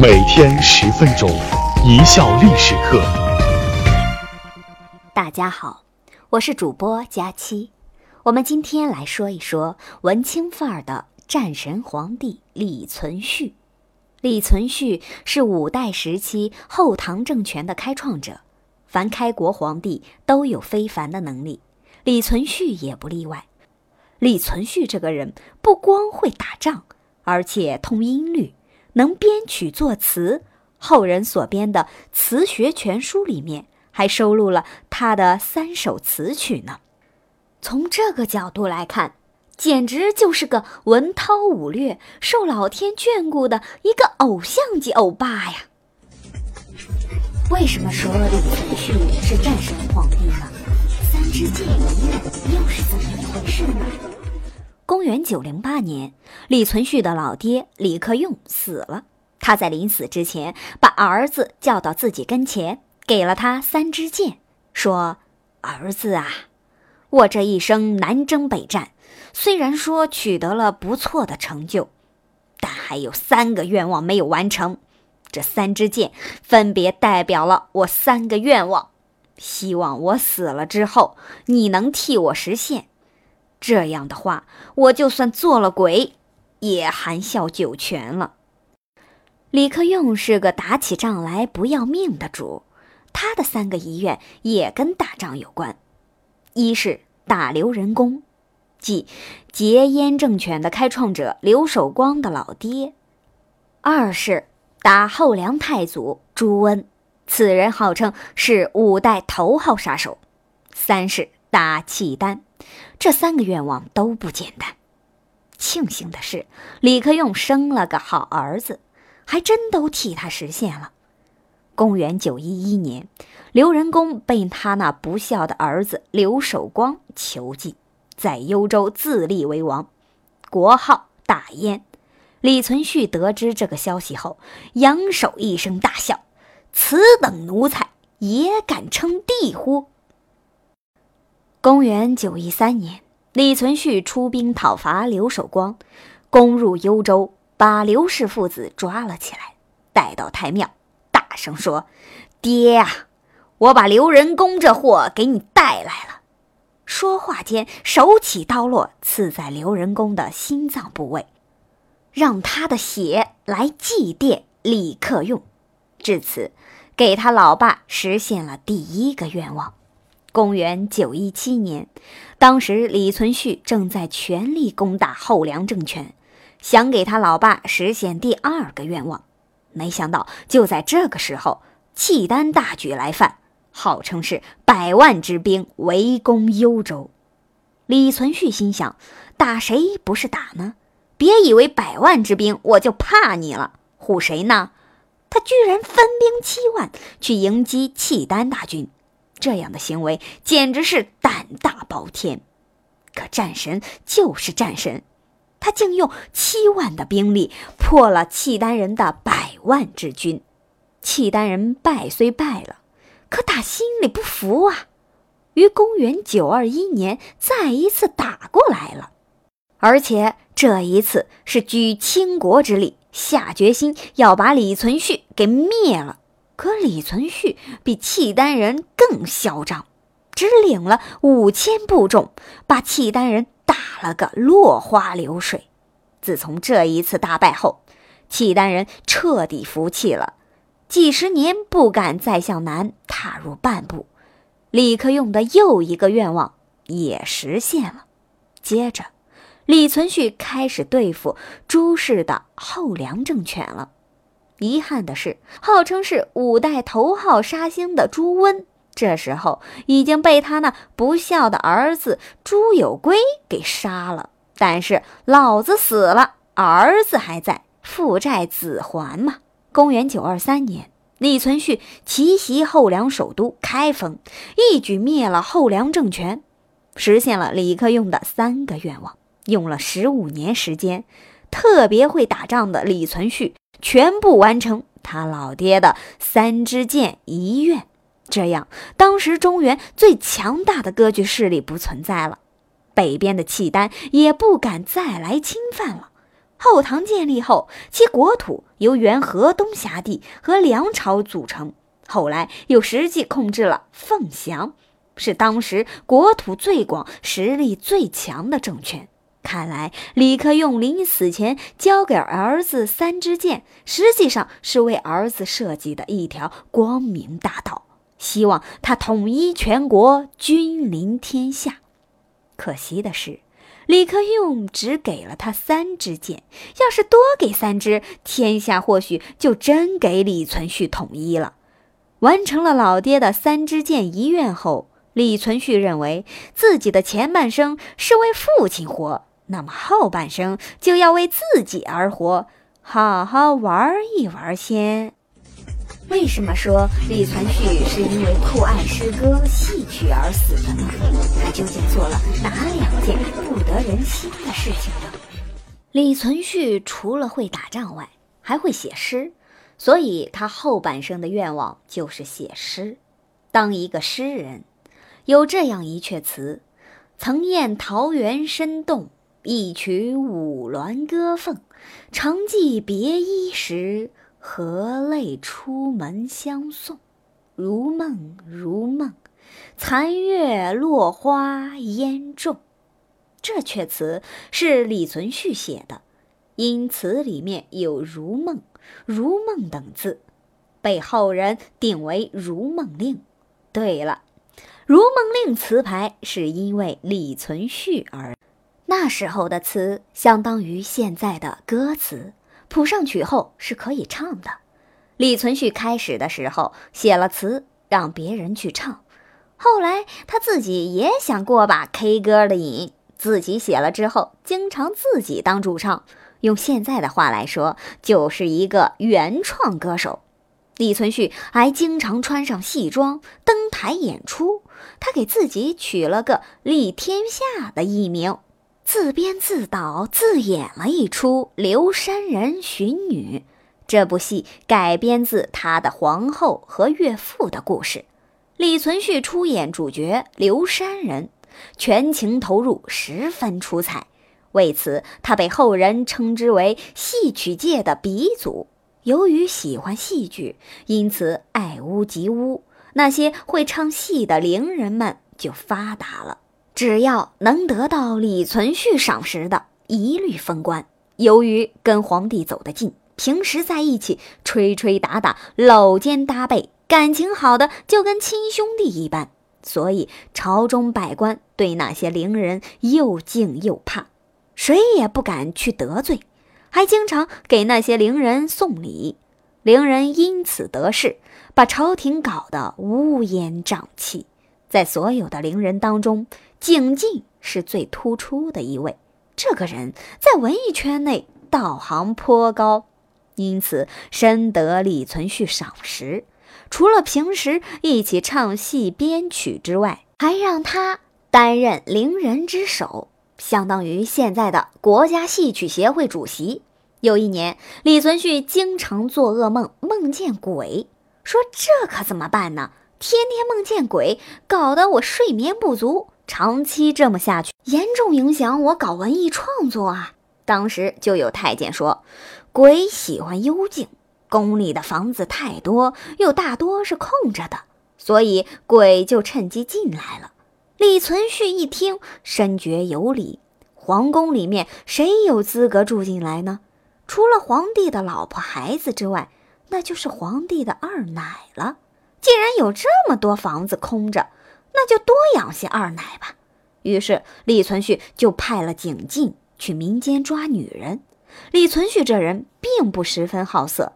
每天十分钟，一笑历史课。大家好，我是主播佳期。我们今天来说一说文青范儿的战神皇帝李存勖。李存勖是五代时期后唐政权的开创者，凡开国皇帝都有非凡的能力，李存勖也不例外。李存勖这个人不光会打仗，而且通音律。能编曲作词，后人所编的《词学全书》里面还收录了他的三首词曲呢。从这个角度来看，简直就是个文韬武略、受老天眷顾的一个偶像级欧巴呀！为什么说李存勖是战神皇帝呢？三支箭一月又是怎么一回事呢？公元九零八年，李存勖的老爹李克用死了。他在临死之前，把儿子叫到自己跟前，给了他三支箭，说：“儿子啊，我这一生南征北战，虽然说取得了不错的成就，但还有三个愿望没有完成。这三支箭分别代表了我三个愿望，希望我死了之后，你能替我实现。”这样的话，我就算做了鬼，也含笑九泉了。李克用是个打起仗来不要命的主，他的三个遗愿也跟打仗有关：一是打刘仁恭，即劫燕政权的开创者刘守光的老爹；二是打后梁太祖朱温，此人号称是五代头号杀手；三是打契丹。这三个愿望都不简单。庆幸的是，李克用生了个好儿子，还真都替他实现了。公元九一一年，刘仁恭被他那不孝的儿子刘守光囚禁，在幽州自立为王，国号大燕。李存勖得知这个消息后，扬手一声大笑：“此等奴才，也敢称帝乎？”公元九一三年，李存勖出兵讨伐刘守光，攻入幽州，把刘氏父子抓了起来，带到太庙，大声说：“爹啊，我把刘仁恭这货给你带来了。”说话间，手起刀落，刺在刘仁恭的心脏部位，让他的血来祭奠李克用。至此，给他老爸实现了第一个愿望。公元九一七年，当时李存勖正在全力攻打后梁政权，想给他老爸实现第二个愿望。没想到，就在这个时候，契丹大举来犯，号称是百万之兵围攻幽州。李存勖心想：打谁不是打呢？别以为百万之兵我就怕你了，唬谁呢？他居然分兵七万去迎击契丹大军。这样的行为简直是胆大包天，可战神就是战神，他竟用七万的兵力破了契丹人的百万之军。契丹人败虽败了，可打心里不服啊！于公元九二一年再一次打过来了，而且这一次是举倾国之力，下决心要把李存勖给灭了。可李存勖比契丹人更嚣张，只领了五千步众，把契丹人打了个落花流水。自从这一次大败后，契丹人彻底服气了，几十年不敢再向南踏入半步。李克用的又一个愿望也实现了。接着，李存勖开始对付朱氏的后梁政权了。遗憾的是，号称是五代头号杀星的朱温，这时候已经被他那不孝的儿子朱有圭给杀了。但是老子死了，儿子还在，父债子还嘛。公元九二三年，李存勖奇袭后梁首都开封，一举灭了后梁政权，实现了李克用的三个愿望，用了十五年时间。特别会打仗的李存勖。全部完成他老爹的三支箭遗愿，这样当时中原最强大的割据势力不存在了，北边的契丹也不敢再来侵犯了，后唐建立后，其国土由原河东辖地和梁朝组成，后来又实际控制了凤翔，是当时国土最广、实力最强的政权。看来，李克用临死前交给儿子三支箭，实际上是为儿子设计的一条光明大道，希望他统一全国，君临天下。可惜的是。李克用只给了他三支箭，要是多给三支，天下或许就真给李存勖统一了。完成了老爹的三支箭遗愿后，李存勖认为自己的前半生是为父亲活，那么后半生就要为自己而活，好好玩一玩先。为什么说李存勖是因为酷爱诗歌戏曲而死的呢？他究竟做了哪两件不得人心的事情呢？李存勖除了会打仗外，还会写诗，所以他后半生的愿望就是写诗，当一个诗人。有这样一阙词：“曾厌桃源深动，一曲五鸾歌凤，常记别衣时。”何泪出门相送？如梦如梦，残月落花烟重。这阙词是李存勖写的，因词里面有“如梦”“如梦”等字，被后人定为《如梦令》。对了，《如梦令》词牌是因为李存勖而。那时候的词相当于现在的歌词。谱上曲后是可以唱的。李存勖开始的时候写了词让别人去唱，后来他自己也想过把 K 歌的瘾，自己写了之后，经常自己当主唱。用现在的话来说，就是一个原创歌手。李存勖还经常穿上戏装登台演出，他给自己取了个“立天下”的艺名。自编自导自演了一出《刘山人寻女》，这部戏改编自他的皇后和岳父的故事。李存勖出演主角刘山人，全情投入，十分出彩。为此，他被后人称之为戏曲界的鼻祖。由于喜欢戏剧，因此爱屋及乌，那些会唱戏的伶人们就发达了。只要能得到李存勖赏识的，一律封官。由于跟皇帝走得近，平时在一起吹吹打打、搂肩搭背，感情好的就跟亲兄弟一般，所以朝中百官对那些伶人又敬又怕，谁也不敢去得罪，还经常给那些伶人送礼。伶人因此得势，把朝廷搞得乌烟瘴气。在所有的伶人当中，景进是最突出的一位。这个人在文艺圈内道行颇高，因此深得李存勖赏识。除了平时一起唱戏编曲之外，还让他担任伶人之首，相当于现在的国家戏曲协会主席。有一年，李存勖经常做噩梦，梦见鬼，说这可怎么办呢？天天梦见鬼，搞得我睡眠不足。长期这么下去，严重影响我搞文艺创作啊！当时就有太监说，鬼喜欢幽静，宫里的房子太多，又大多是空着的，所以鬼就趁机进来了。李存勖一听，深觉有理。皇宫里面谁有资格住进来呢？除了皇帝的老婆孩子之外，那就是皇帝的二奶了。既然有这么多房子空着，那就多养些二奶吧。于是李存勖就派了景进去民间抓女人。李存勖这人并不十分好色，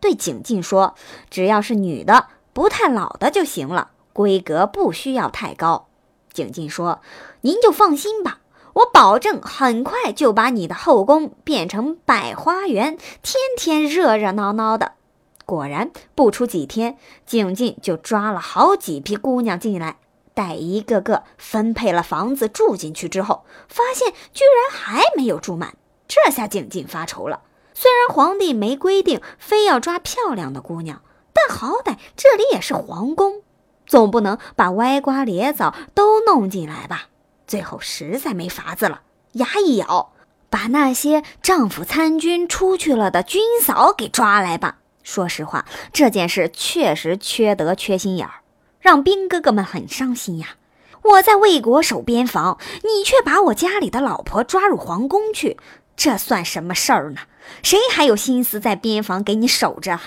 对景进说：“只要是女的，不太老的就行了，规格不需要太高。”景进说：“您就放心吧，我保证很快就把你的后宫变成百花园，天天热热闹闹的。”果然，不出几天，景进就抓了好几批姑娘进来，待一个个分配了房子住进去之后，发现居然还没有住满。这下景进发愁了。虽然皇帝没规定非要抓漂亮的姑娘，但好歹这里也是皇宫，总不能把歪瓜裂枣都弄进来吧？最后实在没法子了，牙一咬，把那些丈夫参军出去了的军嫂给抓来吧。说实话，这件事确实缺德、缺心眼儿，让兵哥哥们很伤心呀。我在魏国守边防，你却把我家里的老婆抓入皇宫去，这算什么事儿呢？谁还有心思在边防给你守着？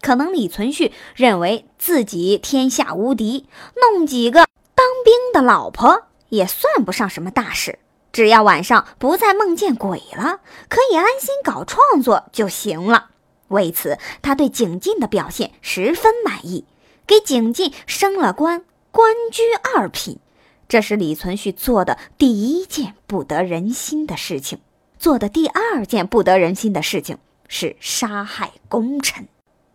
可能李存勖认为自己天下无敌，弄几个当兵的老婆也算不上什么大事，只要晚上不再梦见鬼了，可以安心搞创作就行了。为此，他对景进的表现十分满意，给景进升了官，官居二品。这是李存勖做的第一件不得人心的事情。做的第二件不得人心的事情是杀害功臣。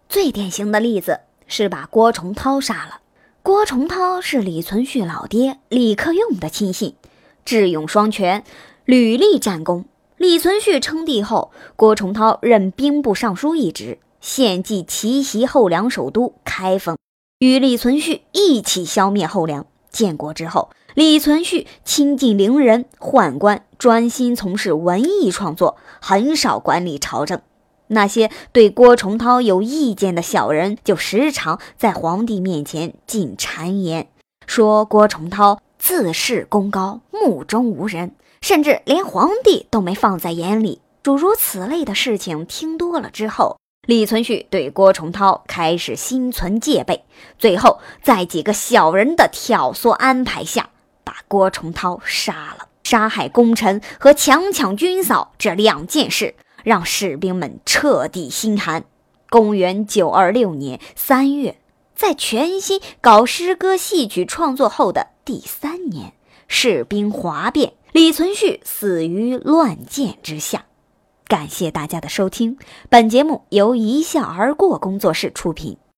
最典型的例子是把郭崇韬杀了。郭崇韬是李存勖老爹李克用的亲信，智勇双全，屡立战功。李存勖称帝后，郭崇韬任兵部尚书一职，献计奇袭后梁首都开封，与李存勖一起消灭后梁。建国之后，李存勖亲近伶人宦官，专心从事文艺创作，很少管理朝政。那些对郭崇韬有意见的小人，就时常在皇帝面前进谗言，说郭崇韬自恃功高，目中无人，甚至连皇帝都没放在眼里。诸如此类的事情听多了之后。李存勖对郭崇韬开始心存戒备，最后在几个小人的挑唆安排下，把郭崇韬杀了。杀害功臣和强抢军嫂这两件事，让士兵们彻底心寒。公元九二六年三月，在全心搞诗歌戏曲创作后的第三年，士兵哗变，李存勖死于乱箭之下。感谢大家的收听，本节目由一笑而过工作室出品。